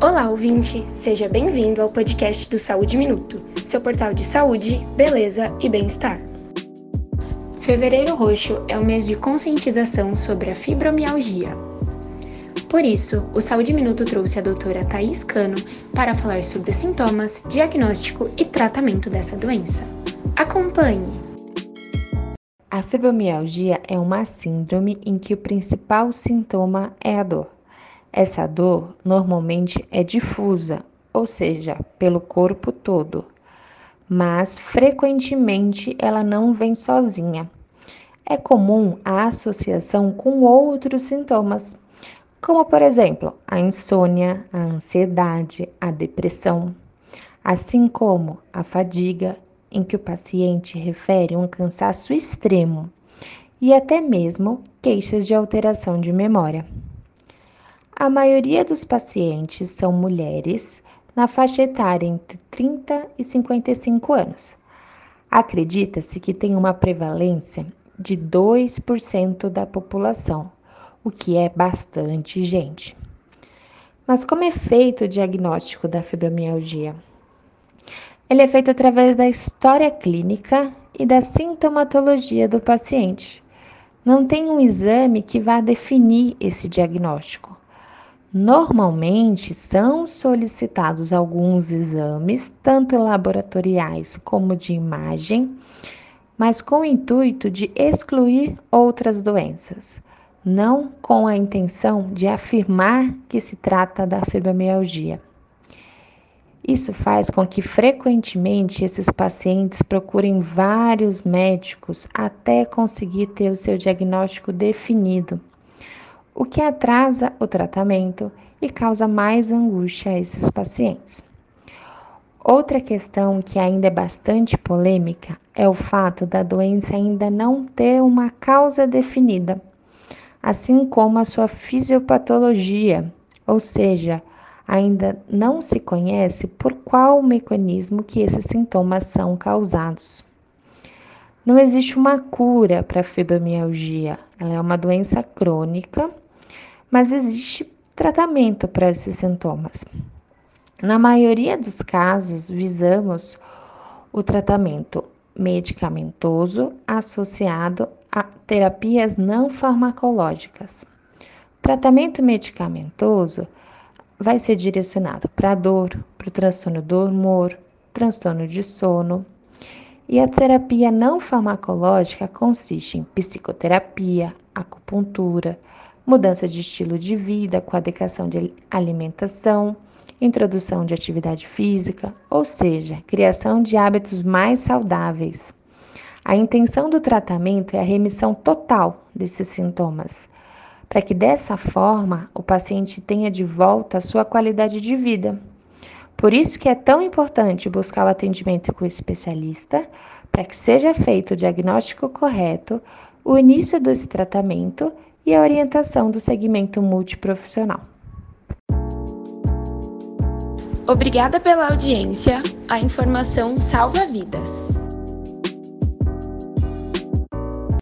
Olá, ouvinte! Seja bem-vindo ao podcast do Saúde Minuto, seu portal de saúde, beleza e bem-estar. Fevereiro Roxo é o mês de conscientização sobre a fibromialgia. Por isso, o Saúde Minuto trouxe a doutora Thais Cano para falar sobre os sintomas, diagnóstico e tratamento dessa doença. Acompanhe! A fibromialgia é uma síndrome em que o principal sintoma é a dor. Essa dor normalmente é difusa, ou seja, pelo corpo todo, mas frequentemente ela não vem sozinha. É comum a associação com outros sintomas, como por exemplo a insônia, a ansiedade, a depressão, assim como a fadiga em que o paciente refere um cansaço extremo e até mesmo queixas de alteração de memória. A maioria dos pacientes são mulheres na faixa etária entre 30 e 55 anos. Acredita-se que tem uma prevalência de 2% da população, o que é bastante gente. Mas como é feito o diagnóstico da fibromialgia? Ele é feito através da história clínica e da sintomatologia do paciente. Não tem um exame que vá definir esse diagnóstico. Normalmente são solicitados alguns exames, tanto laboratoriais como de imagem, mas com o intuito de excluir outras doenças, não com a intenção de afirmar que se trata da fibromialgia. Isso faz com que frequentemente esses pacientes procurem vários médicos até conseguir ter o seu diagnóstico definido, o que atrasa o tratamento e causa mais angústia a esses pacientes. Outra questão que ainda é bastante polêmica é o fato da doença ainda não ter uma causa definida, assim como a sua fisiopatologia, ou seja, ainda não se conhece por qual mecanismo que esses sintomas são causados. Não existe uma cura para a fibromialgia, ela é uma doença crônica, mas existe tratamento para esses sintomas. Na maioria dos casos, visamos o tratamento medicamentoso associado a terapias não farmacológicas. Tratamento medicamentoso vai ser direcionado para dor, para o transtorno do humor, transtorno de sono. E a terapia não farmacológica consiste em psicoterapia, acupuntura, mudança de estilo de vida com adequação de alimentação, introdução de atividade física, ou seja, criação de hábitos mais saudáveis. A intenção do tratamento é a remissão total desses sintomas, para que dessa forma o paciente tenha de volta a sua qualidade de vida. Por isso que é tão importante buscar o atendimento com o especialista, para que seja feito o diagnóstico correto, o início desse tratamento e a orientação do segmento multiprofissional. Obrigada pela audiência. A informação salva vidas.